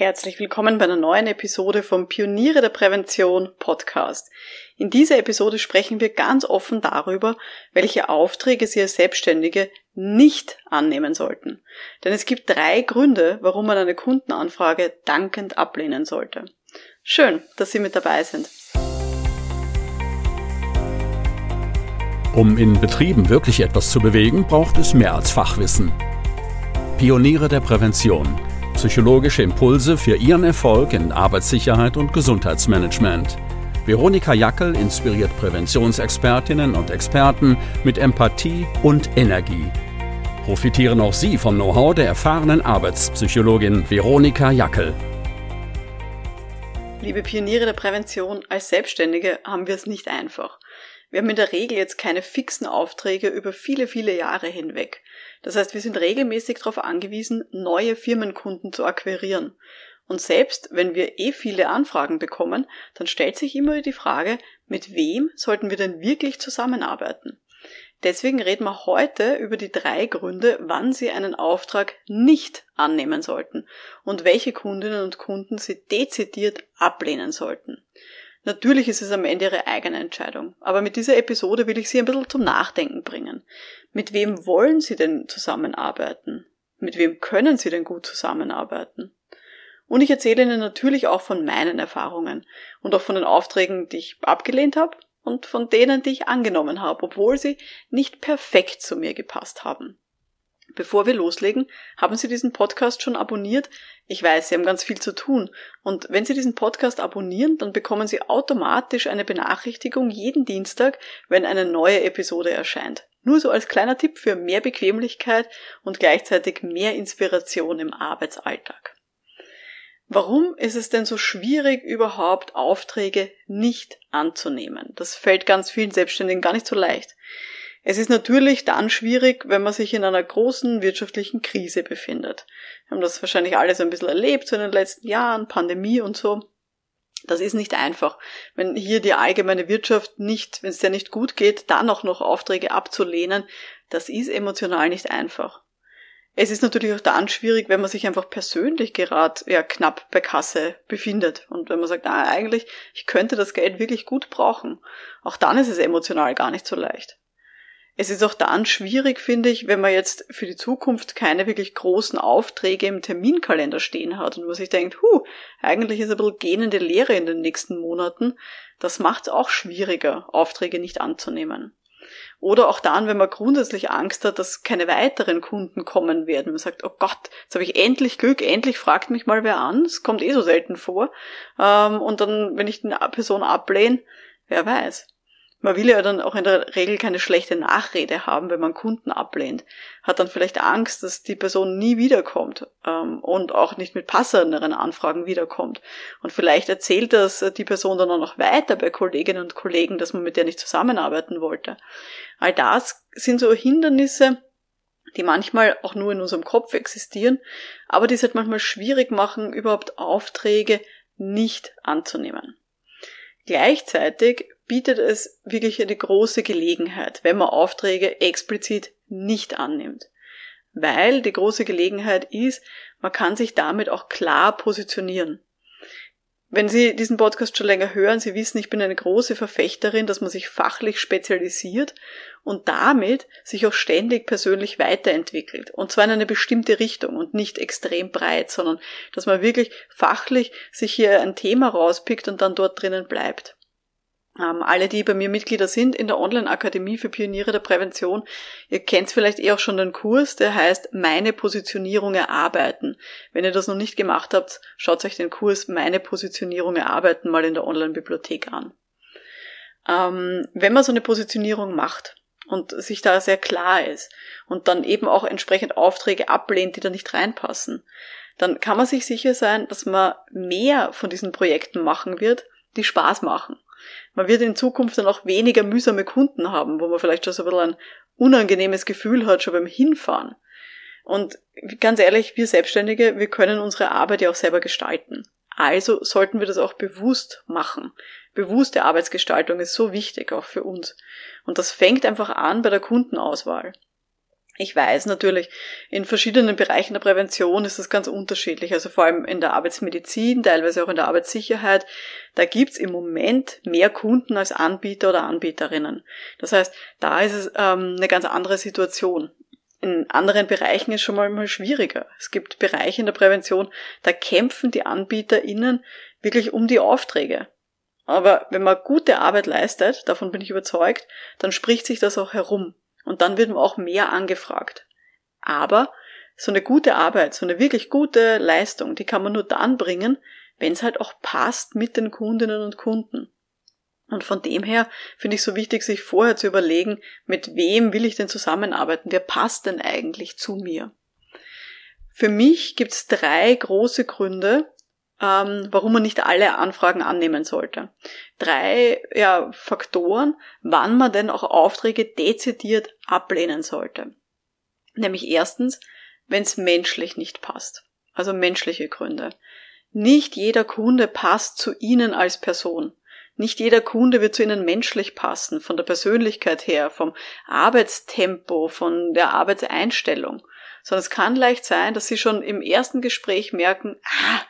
Herzlich willkommen bei einer neuen Episode vom Pioniere der Prävention Podcast. In dieser Episode sprechen wir ganz offen darüber, welche Aufträge Sie als Selbstständige nicht annehmen sollten. Denn es gibt drei Gründe, warum man eine Kundenanfrage dankend ablehnen sollte. Schön, dass Sie mit dabei sind. Um in Betrieben wirklich etwas zu bewegen, braucht es mehr als Fachwissen. Pioniere der Prävention Psychologische Impulse für Ihren Erfolg in Arbeitssicherheit und Gesundheitsmanagement. Veronika Jackel inspiriert Präventionsexpertinnen und Experten mit Empathie und Energie. Profitieren auch Sie vom Know-how der erfahrenen Arbeitspsychologin Veronika Jackel. Liebe Pioniere der Prävention, als Selbstständige haben wir es nicht einfach. Wir haben in der Regel jetzt keine fixen Aufträge über viele, viele Jahre hinweg. Das heißt, wir sind regelmäßig darauf angewiesen, neue Firmenkunden zu akquirieren. Und selbst wenn wir eh viele Anfragen bekommen, dann stellt sich immer die Frage, mit wem sollten wir denn wirklich zusammenarbeiten? Deswegen reden wir heute über die drei Gründe, wann Sie einen Auftrag nicht annehmen sollten und welche Kundinnen und Kunden Sie dezidiert ablehnen sollten. Natürlich ist es am Ende Ihre eigene Entscheidung, aber mit dieser Episode will ich Sie ein bisschen zum Nachdenken bringen. Mit wem wollen Sie denn zusammenarbeiten? Mit wem können Sie denn gut zusammenarbeiten? Und ich erzähle Ihnen natürlich auch von meinen Erfahrungen und auch von den Aufträgen, die ich abgelehnt habe und von denen, die ich angenommen habe, obwohl sie nicht perfekt zu mir gepasst haben. Bevor wir loslegen, haben Sie diesen Podcast schon abonniert? Ich weiß, Sie haben ganz viel zu tun. Und wenn Sie diesen Podcast abonnieren, dann bekommen Sie automatisch eine Benachrichtigung jeden Dienstag, wenn eine neue Episode erscheint. Nur so als kleiner Tipp für mehr Bequemlichkeit und gleichzeitig mehr Inspiration im Arbeitsalltag. Warum ist es denn so schwierig, überhaupt Aufträge nicht anzunehmen? Das fällt ganz vielen Selbstständigen gar nicht so leicht. Es ist natürlich dann schwierig, wenn man sich in einer großen wirtschaftlichen Krise befindet. Wir haben das wahrscheinlich alles ein bisschen erlebt, so in den letzten Jahren, Pandemie und so. Das ist nicht einfach. Wenn hier die allgemeine Wirtschaft nicht, wenn es dir nicht gut geht, dann auch noch Aufträge abzulehnen, das ist emotional nicht einfach. Es ist natürlich auch dann schwierig, wenn man sich einfach persönlich gerade ja, knapp bei Kasse befindet und wenn man sagt, ah, eigentlich, ich könnte das Geld wirklich gut brauchen. Auch dann ist es emotional gar nicht so leicht. Es ist auch dann schwierig, finde ich, wenn man jetzt für die Zukunft keine wirklich großen Aufträge im Terminkalender stehen hat und man sich denkt, hu, eigentlich ist ein bisschen gähnende Lehre in den nächsten Monaten. Das macht es auch schwieriger, Aufträge nicht anzunehmen. Oder auch dann, wenn man grundsätzlich Angst hat, dass keine weiteren Kunden kommen werden. Man sagt, oh Gott, jetzt habe ich endlich Glück, endlich fragt mich mal wer an. Es kommt eh so selten vor. Ähm, und dann, wenn ich eine Person ablehne, wer weiß. Man will ja dann auch in der Regel keine schlechte Nachrede haben, wenn man Kunden ablehnt. Hat dann vielleicht Angst, dass die Person nie wiederkommt ähm, und auch nicht mit passenderen Anfragen wiederkommt. Und vielleicht erzählt das die Person dann auch noch weiter bei Kolleginnen und Kollegen, dass man mit der nicht zusammenarbeiten wollte. All das sind so Hindernisse, die manchmal auch nur in unserem Kopf existieren, aber die es halt manchmal schwierig machen, überhaupt Aufträge nicht anzunehmen. Gleichzeitig bietet es wirklich eine große Gelegenheit, wenn man Aufträge explizit nicht annimmt. Weil die große Gelegenheit ist, man kann sich damit auch klar positionieren. Wenn Sie diesen Podcast schon länger hören, Sie wissen, ich bin eine große Verfechterin, dass man sich fachlich spezialisiert und damit sich auch ständig persönlich weiterentwickelt. Und zwar in eine bestimmte Richtung und nicht extrem breit, sondern dass man wirklich fachlich sich hier ein Thema rauspickt und dann dort drinnen bleibt. Ähm, alle, die bei mir Mitglieder sind in der Online-Akademie für Pioniere der Prävention, ihr kennt vielleicht eh auch schon den Kurs, der heißt Meine Positionierung erarbeiten. Wenn ihr das noch nicht gemacht habt, schaut euch den Kurs Meine Positionierung erarbeiten mal in der Online-Bibliothek an. Ähm, wenn man so eine Positionierung macht und sich da sehr klar ist und dann eben auch entsprechend Aufträge ablehnt, die da nicht reinpassen, dann kann man sich sicher sein, dass man mehr von diesen Projekten machen wird, die Spaß machen man wird in Zukunft dann auch weniger mühsame Kunden haben, wo man vielleicht schon so ein bisschen ein unangenehmes Gefühl hat, schon beim Hinfahren. Und ganz ehrlich, wir Selbstständige, wir können unsere Arbeit ja auch selber gestalten. Also sollten wir das auch bewusst machen. Bewusste Arbeitsgestaltung ist so wichtig auch für uns. Und das fängt einfach an bei der Kundenauswahl. Ich weiß natürlich, in verschiedenen Bereichen der Prävention ist das ganz unterschiedlich. Also vor allem in der Arbeitsmedizin, teilweise auch in der Arbeitssicherheit. Da gibt's im Moment mehr Kunden als Anbieter oder Anbieterinnen. Das heißt, da ist es ähm, eine ganz andere Situation. In anderen Bereichen ist schon mal, mal schwieriger. Es gibt Bereiche in der Prävention, da kämpfen die AnbieterInnen wirklich um die Aufträge. Aber wenn man gute Arbeit leistet, davon bin ich überzeugt, dann spricht sich das auch herum. Und dann wird man auch mehr angefragt. Aber so eine gute Arbeit, so eine wirklich gute Leistung, die kann man nur dann bringen, wenn es halt auch passt mit den Kundinnen und Kunden. Und von dem her finde ich so wichtig, sich vorher zu überlegen, mit wem will ich denn zusammenarbeiten? Wer passt denn eigentlich zu mir? Für mich gibt es drei große Gründe, ähm, warum man nicht alle Anfragen annehmen sollte. Drei ja, Faktoren, wann man denn auch Aufträge dezidiert ablehnen sollte. Nämlich erstens, wenn es menschlich nicht passt. Also menschliche Gründe. Nicht jeder Kunde passt zu Ihnen als Person. Nicht jeder Kunde wird zu Ihnen menschlich passen, von der Persönlichkeit her, vom Arbeitstempo, von der Arbeitseinstellung. Sondern es kann leicht sein, dass Sie schon im ersten Gespräch merken, ah,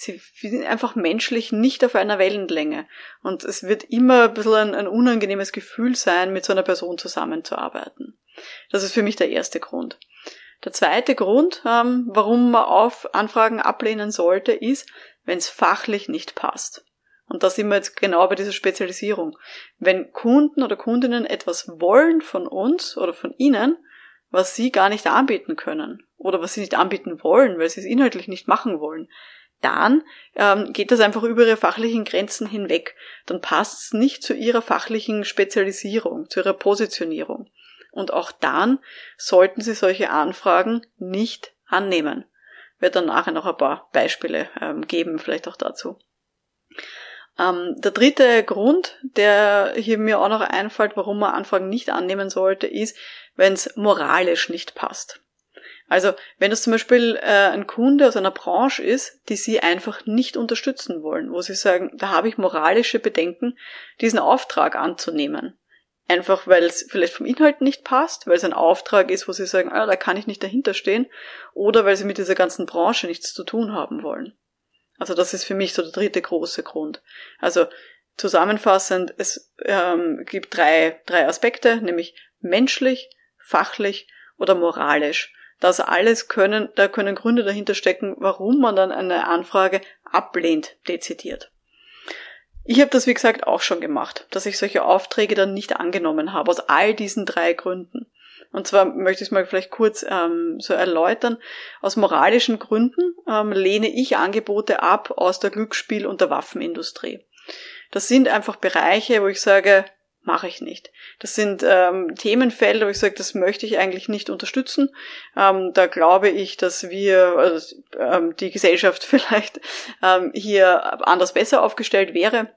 sie sind einfach menschlich nicht auf einer Wellenlänge. Und es wird immer ein bisschen ein, ein unangenehmes Gefühl sein, mit so einer Person zusammenzuarbeiten. Das ist für mich der erste Grund. Der zweite Grund, ähm, warum man auf Anfragen ablehnen sollte, ist, wenn es fachlich nicht passt. Und da sind wir jetzt genau bei dieser Spezialisierung. Wenn Kunden oder Kundinnen etwas wollen von uns oder von Ihnen, was Sie gar nicht anbieten können oder was Sie nicht anbieten wollen, weil Sie es inhaltlich nicht machen wollen, dann ähm, geht das einfach über ihre fachlichen Grenzen hinweg. Dann passt es nicht zu ihrer fachlichen Spezialisierung, zu ihrer Positionierung. Und auch dann sollten Sie solche Anfragen nicht annehmen. Ich werde dann nachher noch ein paar Beispiele ähm, geben, vielleicht auch dazu. Ähm, der dritte Grund, der hier mir auch noch einfällt, warum man Anfragen nicht annehmen sollte, ist, wenn es moralisch nicht passt. Also wenn es zum Beispiel äh, ein Kunde aus einer Branche ist, die Sie einfach nicht unterstützen wollen, wo Sie sagen, da habe ich moralische Bedenken, diesen Auftrag anzunehmen. Einfach weil es vielleicht vom Inhalt nicht passt, weil es ein Auftrag ist, wo Sie sagen, ah, da kann ich nicht dahinter stehen, oder weil Sie mit dieser ganzen Branche nichts zu tun haben wollen. Also das ist für mich so der dritte große Grund. Also zusammenfassend, es ähm, gibt drei, drei Aspekte, nämlich menschlich, fachlich oder moralisch. Das alles können, da können Gründe dahinter stecken, warum man dann eine Anfrage ablehnt, dezidiert. Ich habe das, wie gesagt, auch schon gemacht, dass ich solche Aufträge dann nicht angenommen habe, aus all diesen drei Gründen. Und zwar möchte ich es mal vielleicht kurz ähm, so erläutern. Aus moralischen Gründen ähm, lehne ich Angebote ab aus der Glücksspiel- und der Waffenindustrie. Das sind einfach Bereiche, wo ich sage, mache ich nicht. Das sind ähm, Themenfelder, wo ich sage, das möchte ich eigentlich nicht unterstützen. Ähm, da glaube ich, dass wir, also, ähm, die Gesellschaft vielleicht ähm, hier anders besser aufgestellt wäre.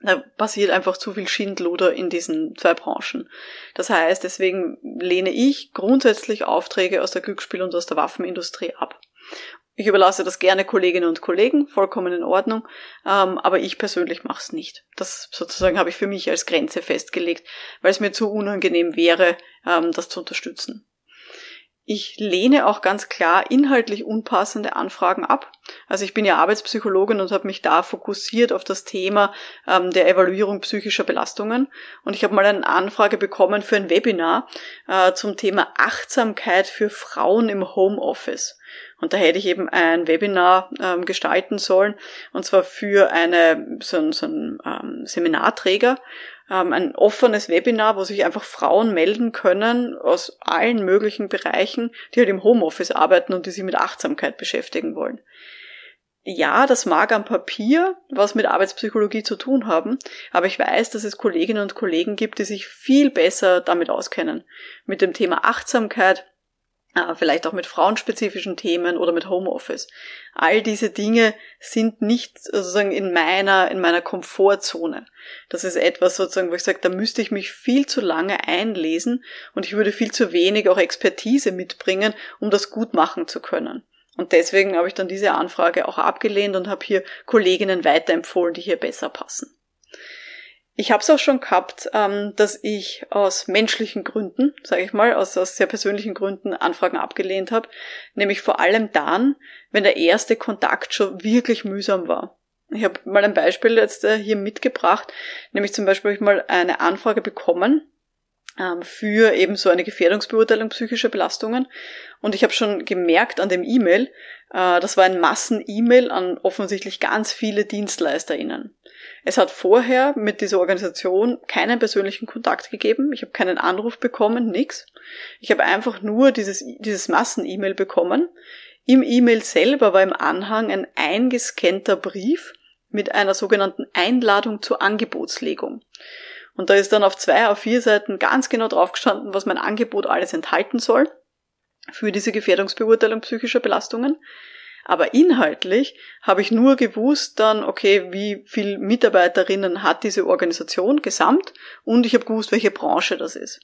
Da passiert einfach zu viel Schindluder in diesen zwei Branchen. Das heißt, deswegen lehne ich grundsätzlich Aufträge aus der Glücksspiel- und aus der Waffenindustrie ab. Ich überlasse das gerne Kolleginnen und Kollegen, vollkommen in Ordnung, ähm, aber ich persönlich mache es nicht. Das sozusagen habe ich für mich als Grenze festgelegt, weil es mir zu unangenehm wäre, ähm, das zu unterstützen. Ich lehne auch ganz klar inhaltlich unpassende Anfragen ab. Also ich bin ja Arbeitspsychologin und habe mich da fokussiert auf das Thema ähm, der Evaluierung psychischer Belastungen. Und ich habe mal eine Anfrage bekommen für ein Webinar äh, zum Thema Achtsamkeit für Frauen im Homeoffice. Und da hätte ich eben ein Webinar ähm, gestalten sollen, und zwar für eine, so, so ein ähm, Seminarträger, ähm, ein offenes Webinar, wo sich einfach Frauen melden können aus allen möglichen Bereichen, die halt im Homeoffice arbeiten und die sich mit Achtsamkeit beschäftigen wollen. Ja, das mag am Papier was mit Arbeitspsychologie zu tun haben, aber ich weiß, dass es Kolleginnen und Kollegen gibt, die sich viel besser damit auskennen. Mit dem Thema Achtsamkeit, vielleicht auch mit frauenspezifischen Themen oder mit Homeoffice. All diese Dinge sind nicht sozusagen in meiner, in meiner Komfortzone. Das ist etwas sozusagen, wo ich sage, da müsste ich mich viel zu lange einlesen und ich würde viel zu wenig auch Expertise mitbringen, um das gut machen zu können. Und deswegen habe ich dann diese Anfrage auch abgelehnt und habe hier Kolleginnen weiterempfohlen, die hier besser passen. Ich habe es auch schon gehabt, ähm, dass ich aus menschlichen Gründen, sage ich mal, aus, aus sehr persönlichen Gründen Anfragen abgelehnt habe, nämlich vor allem dann, wenn der erste Kontakt schon wirklich mühsam war. Ich habe mal ein Beispiel jetzt äh, hier mitgebracht, nämlich zum Beispiel habe ich mal eine Anfrage bekommen ähm, für eben so eine Gefährdungsbeurteilung psychischer Belastungen. Und ich habe schon gemerkt an dem E-Mail, äh, das war ein Massen-E-Mail an offensichtlich ganz viele DienstleisterInnen. Es hat vorher mit dieser Organisation keinen persönlichen Kontakt gegeben. Ich habe keinen Anruf bekommen, nix. Ich habe einfach nur dieses, dieses Massen-E-Mail bekommen. Im E-Mail selber war im Anhang ein eingescannter Brief mit einer sogenannten Einladung zur Angebotslegung. Und da ist dann auf zwei, auf vier Seiten ganz genau draufgestanden, was mein Angebot alles enthalten soll für diese Gefährdungsbeurteilung psychischer Belastungen. Aber inhaltlich habe ich nur gewusst dann, okay, wie viel Mitarbeiterinnen hat diese Organisation gesamt und ich habe gewusst, welche Branche das ist.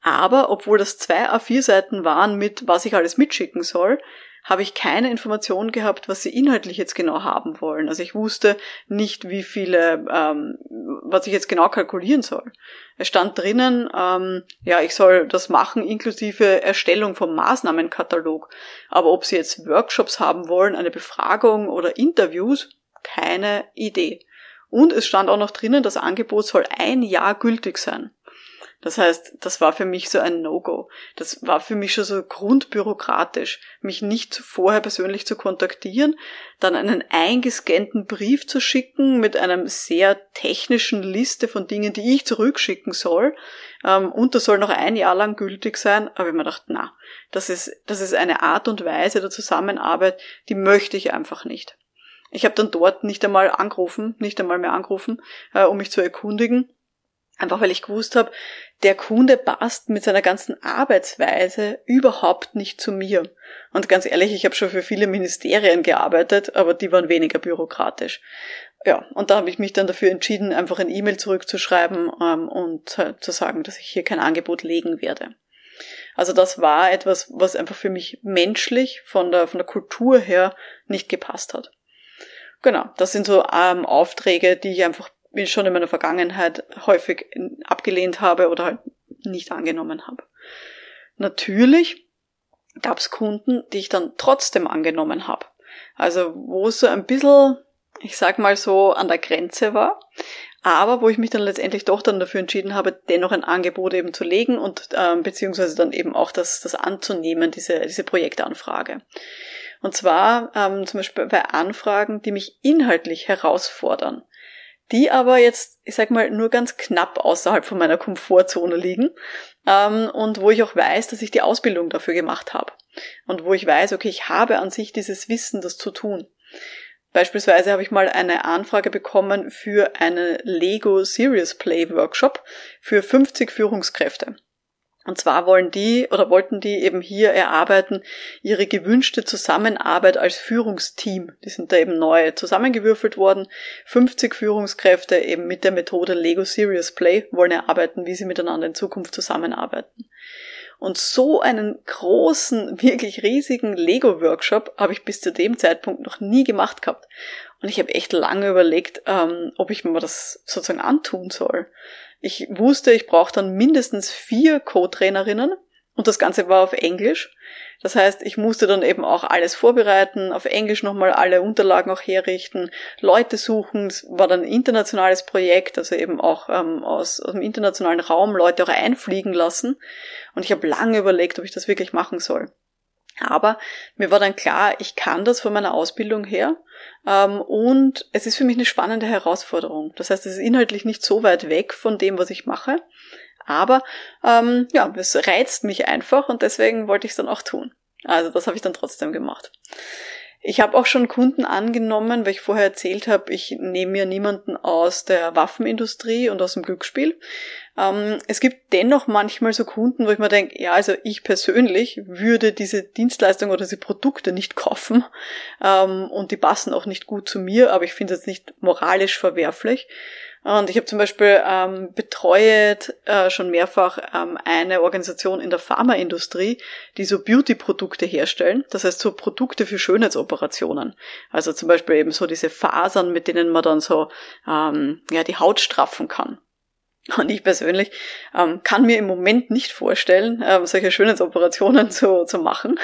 Aber obwohl das zwei A4 Seiten waren mit, was ich alles mitschicken soll, habe ich keine Information gehabt, was sie inhaltlich jetzt genau haben wollen. Also ich wusste nicht, wie viele, ähm, was ich jetzt genau kalkulieren soll. Es stand drinnen, ähm, ja, ich soll das machen inklusive Erstellung vom Maßnahmenkatalog. Aber ob sie jetzt Workshops haben wollen, eine Befragung oder Interviews, keine Idee. Und es stand auch noch drinnen, das Angebot soll ein Jahr gültig sein. Das heißt, das war für mich so ein No-Go. Das war für mich schon so grundbürokratisch, mich nicht vorher persönlich zu kontaktieren, dann einen eingescannten Brief zu schicken mit einem sehr technischen Liste von Dingen, die ich zurückschicken soll. Ähm, und das soll noch ein Jahr lang gültig sein. Aber ich mir gedacht, na, das ist, das ist eine Art und Weise der Zusammenarbeit, die möchte ich einfach nicht. Ich habe dann dort nicht einmal angerufen, nicht einmal mehr angerufen, äh, um mich zu erkundigen Einfach weil ich gewusst habe, der Kunde passt mit seiner ganzen Arbeitsweise überhaupt nicht zu mir. Und ganz ehrlich, ich habe schon für viele Ministerien gearbeitet, aber die waren weniger bürokratisch. Ja, und da habe ich mich dann dafür entschieden, einfach ein E-Mail zurückzuschreiben ähm, und äh, zu sagen, dass ich hier kein Angebot legen werde. Also das war etwas, was einfach für mich menschlich von der, von der Kultur her nicht gepasst hat. Genau, das sind so ähm, Aufträge, die ich einfach ich schon in meiner Vergangenheit häufig abgelehnt habe oder halt nicht angenommen habe. Natürlich gab es Kunden, die ich dann trotzdem angenommen habe. Also wo es so ein bisschen, ich sag mal so, an der Grenze war, aber wo ich mich dann letztendlich doch dann dafür entschieden habe, dennoch ein Angebot eben zu legen und ähm, beziehungsweise dann eben auch das, das anzunehmen, diese, diese Projektanfrage. Und zwar ähm, zum Beispiel bei Anfragen, die mich inhaltlich herausfordern die aber jetzt, ich sag mal, nur ganz knapp außerhalb von meiner Komfortzone liegen ähm, und wo ich auch weiß, dass ich die Ausbildung dafür gemacht habe und wo ich weiß, okay, ich habe an sich dieses Wissen, das zu tun. Beispielsweise habe ich mal eine Anfrage bekommen für einen Lego Serious Play Workshop für 50 Führungskräfte. Und zwar wollen die oder wollten die eben hier erarbeiten ihre gewünschte Zusammenarbeit als Führungsteam. Die sind da eben neu zusammengewürfelt worden. 50 Führungskräfte eben mit der Methode Lego Serious Play wollen erarbeiten, wie sie miteinander in Zukunft zusammenarbeiten. Und so einen großen, wirklich riesigen Lego-Workshop habe ich bis zu dem Zeitpunkt noch nie gemacht gehabt. Und ich habe echt lange überlegt, ähm, ob ich mir das sozusagen antun soll. Ich wusste, ich brauche dann mindestens vier Co-Trainerinnen und das Ganze war auf Englisch. Das heißt, ich musste dann eben auch alles vorbereiten, auf Englisch nochmal alle Unterlagen auch herrichten, Leute suchen. Es war dann ein internationales Projekt, also eben auch ähm, aus, aus dem internationalen Raum Leute auch einfliegen lassen. Und ich habe lange überlegt, ob ich das wirklich machen soll. Aber mir war dann klar, ich kann das von meiner Ausbildung her ähm, und es ist für mich eine spannende Herausforderung. Das heißt, es ist inhaltlich nicht so weit weg von dem, was ich mache, aber ähm, ja, es reizt mich einfach und deswegen wollte ich es dann auch tun. Also das habe ich dann trotzdem gemacht. Ich habe auch schon Kunden angenommen, weil ich vorher erzählt habe, ich nehme mir niemanden aus der Waffenindustrie und aus dem Glücksspiel. Ähm, es gibt dennoch manchmal so Kunden, wo ich mir denke, ja, also ich persönlich würde diese Dienstleistung oder diese Produkte nicht kaufen ähm, und die passen auch nicht gut zu mir, aber ich finde es nicht moralisch verwerflich. Und ich habe zum Beispiel ähm, betreut äh, schon mehrfach ähm, eine Organisation in der Pharmaindustrie, die so Beauty-Produkte herstellen. Das heißt so Produkte für Schönheitsoperationen. Also zum Beispiel eben so diese Fasern, mit denen man dann so ähm, ja die Haut straffen kann. Und ich persönlich ähm, kann mir im Moment nicht vorstellen, ähm, solche Schönheitsoperationen zu, zu machen.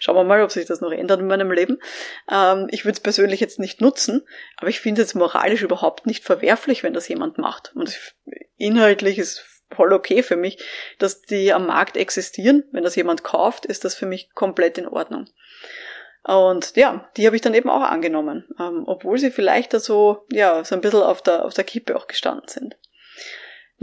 Schauen wir mal, ob sich das noch ändert in meinem Leben. Ähm, ich würde es persönlich jetzt nicht nutzen, aber ich finde es moralisch überhaupt nicht verwerflich, wenn das jemand macht. Und inhaltlich ist voll okay für mich, dass die am Markt existieren. Wenn das jemand kauft, ist das für mich komplett in Ordnung. Und ja, die habe ich dann eben auch angenommen, ähm, obwohl sie vielleicht da so, ja, so ein bisschen auf der, auf der Kippe auch gestanden sind.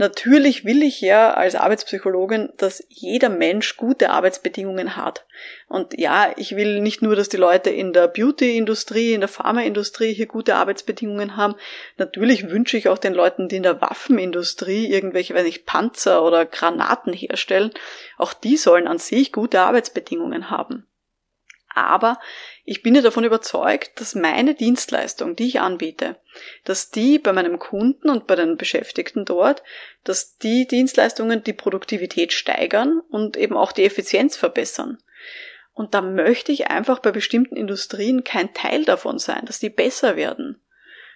Natürlich will ich ja als Arbeitspsychologin, dass jeder Mensch gute Arbeitsbedingungen hat. Und ja, ich will nicht nur, dass die Leute in der Beauty-Industrie, in der Pharmaindustrie hier gute Arbeitsbedingungen haben. Natürlich wünsche ich auch den Leuten, die in der Waffenindustrie irgendwelche, weiß nicht, Panzer oder Granaten herstellen, auch die sollen an sich gute Arbeitsbedingungen haben. Aber ich bin ja davon überzeugt, dass meine Dienstleistung, die ich anbiete, dass die bei meinem Kunden und bei den Beschäftigten dort, dass die Dienstleistungen die Produktivität steigern und eben auch die Effizienz verbessern. Und da möchte ich einfach bei bestimmten Industrien kein Teil davon sein, dass die besser werden.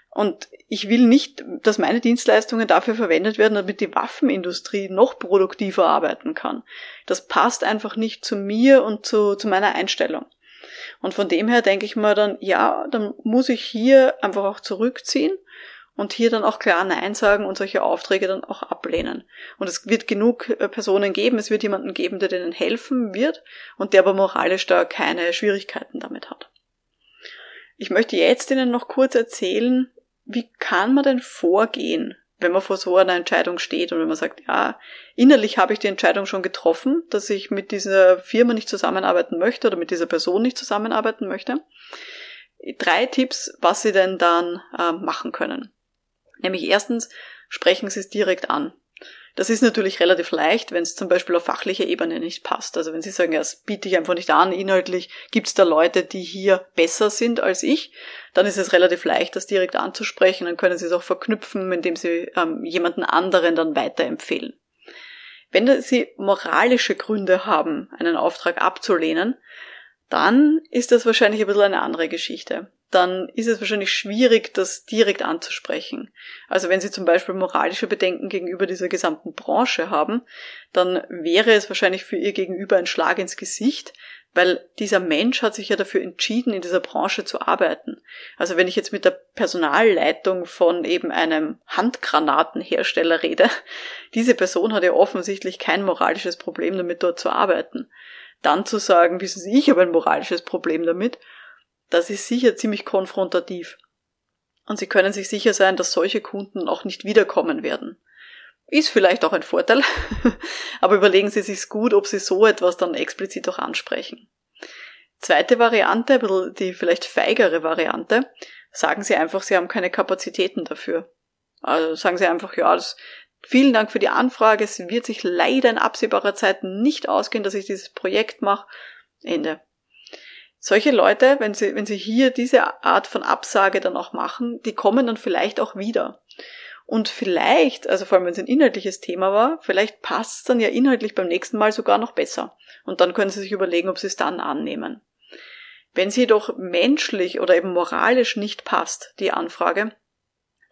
Und ich will nicht, dass meine Dienstleistungen dafür verwendet werden, damit die Waffenindustrie noch produktiver arbeiten kann. Das passt einfach nicht zu mir und zu, zu meiner Einstellung. Und von dem her denke ich mir dann, ja, dann muss ich hier einfach auch zurückziehen und hier dann auch klar Nein sagen und solche Aufträge dann auch ablehnen. Und es wird genug äh, Personen geben, es wird jemanden geben, der denen helfen wird und der aber moralisch da keine Schwierigkeiten damit hat. Ich möchte jetzt Ihnen noch kurz erzählen, wie kann man denn vorgehen, wenn man vor so einer Entscheidung steht und wenn man sagt, ja, innerlich habe ich die Entscheidung schon getroffen, dass ich mit dieser Firma nicht zusammenarbeiten möchte oder mit dieser Person nicht zusammenarbeiten möchte. Drei Tipps, was Sie denn dann äh, machen können. Nämlich erstens, sprechen Sie es direkt an. Das ist natürlich relativ leicht, wenn es zum Beispiel auf fachlicher Ebene nicht passt. Also wenn Sie sagen, ja, das biete ich einfach nicht an, inhaltlich gibt es da Leute, die hier besser sind als ich, dann ist es relativ leicht, das direkt anzusprechen. Dann können Sie es auch verknüpfen, indem Sie ähm, jemanden anderen dann weiterempfehlen. Wenn Sie moralische Gründe haben, einen Auftrag abzulehnen, dann ist das wahrscheinlich ein bisschen eine andere Geschichte dann ist es wahrscheinlich schwierig, das direkt anzusprechen. Also wenn Sie zum Beispiel moralische Bedenken gegenüber dieser gesamten Branche haben, dann wäre es wahrscheinlich für Ihr Gegenüber ein Schlag ins Gesicht, weil dieser Mensch hat sich ja dafür entschieden, in dieser Branche zu arbeiten. Also wenn ich jetzt mit der Personalleitung von eben einem Handgranatenhersteller rede, diese Person hat ja offensichtlich kein moralisches Problem damit, dort zu arbeiten. Dann zu sagen, wissen Sie, ich habe ein moralisches Problem damit, das ist sicher ziemlich konfrontativ. Und Sie können sich sicher sein, dass solche Kunden auch nicht wiederkommen werden. Ist vielleicht auch ein Vorteil, aber überlegen Sie sich's gut, ob Sie so etwas dann explizit auch ansprechen. Zweite Variante, die vielleicht feigere Variante, sagen Sie einfach, Sie haben keine Kapazitäten dafür. Also sagen Sie einfach, ja, das, vielen Dank für die Anfrage, es wird sich leider in absehbarer Zeit nicht ausgehen, dass ich dieses Projekt mache. Ende. Solche Leute, wenn sie, wenn sie hier diese Art von Absage dann auch machen, die kommen dann vielleicht auch wieder. Und vielleicht, also vor allem wenn es ein inhaltliches Thema war, vielleicht passt es dann ja inhaltlich beim nächsten Mal sogar noch besser. Und dann können Sie sich überlegen, ob Sie es dann annehmen. Wenn sie jedoch menschlich oder eben moralisch nicht passt, die Anfrage,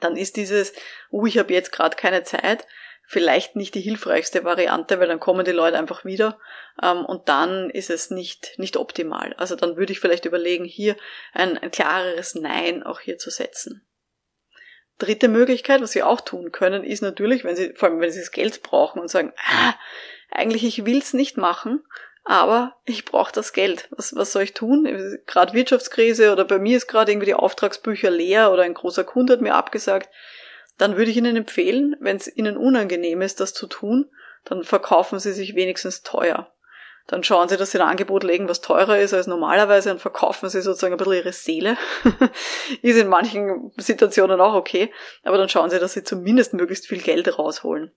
dann ist dieses, oh, ich habe jetzt gerade keine Zeit, vielleicht nicht die hilfreichste Variante, weil dann kommen die Leute einfach wieder ähm, und dann ist es nicht, nicht optimal. Also dann würde ich vielleicht überlegen, hier ein, ein klareres Nein auch hier zu setzen. Dritte Möglichkeit, was Sie auch tun können, ist natürlich, wenn Sie, vor allem wenn Sie das Geld brauchen und sagen, ah, eigentlich ich will's nicht machen, aber ich brauche das Geld. Was, was soll ich tun? Gerade Wirtschaftskrise oder bei mir ist gerade irgendwie die Auftragsbücher leer oder ein großer Kunde hat mir abgesagt dann würde ich Ihnen empfehlen, wenn es Ihnen unangenehm ist, das zu tun, dann verkaufen Sie sich wenigstens teuer. Dann schauen Sie, dass Sie ein Angebot legen, was teurer ist als normalerweise und verkaufen Sie sozusagen ein bisschen Ihre Seele. ist in manchen Situationen auch okay, aber dann schauen Sie, dass Sie zumindest möglichst viel Geld rausholen.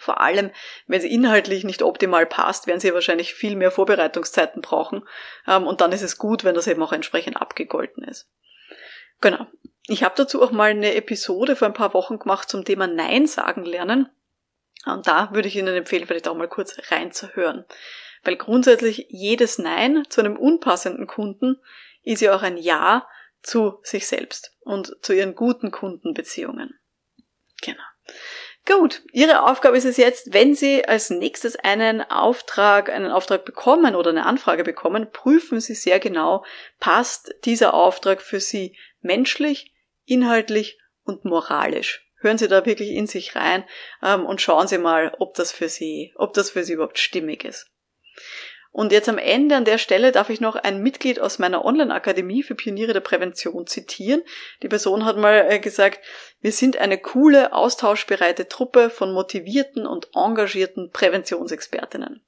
Vor allem, wenn sie inhaltlich nicht optimal passt, werden sie wahrscheinlich viel mehr Vorbereitungszeiten brauchen. Ähm, und dann ist es gut, wenn das eben auch entsprechend abgegolten ist. Genau. Ich habe dazu auch mal eine Episode vor ein paar Wochen gemacht zum Thema Nein sagen lernen. Und da würde ich Ihnen empfehlen, vielleicht auch mal kurz reinzuhören. Weil grundsätzlich jedes Nein zu einem unpassenden Kunden ist ja auch ein Ja zu sich selbst und zu Ihren guten Kundenbeziehungen. Genau. Gut, Ihre Aufgabe ist es jetzt, wenn Sie als nächstes einen Auftrag, einen Auftrag bekommen oder eine Anfrage bekommen, prüfen Sie sehr genau, passt dieser Auftrag für Sie menschlich, inhaltlich und moralisch. Hören Sie da wirklich in sich rein ähm, und schauen Sie mal, ob das für Sie, ob das für Sie überhaupt stimmig ist. Und jetzt am Ende an der Stelle darf ich noch ein Mitglied aus meiner Online-Akademie für Pioniere der Prävention zitieren. Die Person hat mal äh, gesagt, wir sind eine coole, austauschbereite Truppe von motivierten und engagierten Präventionsexpertinnen.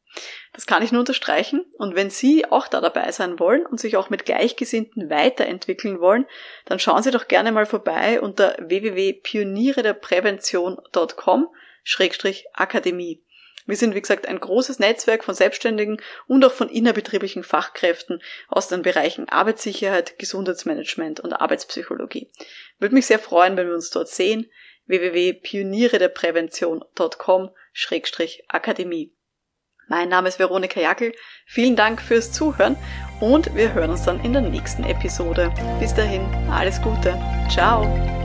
Das kann ich nur unterstreichen. Und wenn Sie auch da dabei sein wollen und sich auch mit Gleichgesinnten weiterentwickeln wollen, dann schauen Sie doch gerne mal vorbei unter www.pionierederprävention.com-akademie. Wir sind, wie gesagt, ein großes Netzwerk von Selbstständigen und auch von innerbetrieblichen Fachkräften aus den Bereichen Arbeitssicherheit, Gesundheitsmanagement und Arbeitspsychologie. Würde mich sehr freuen, wenn wir uns dort sehen. www.pionierederprävention.com-akademie. Mein Name ist Veronika Jackel. Vielen Dank fürs Zuhören und wir hören uns dann in der nächsten Episode. Bis dahin, alles Gute. Ciao.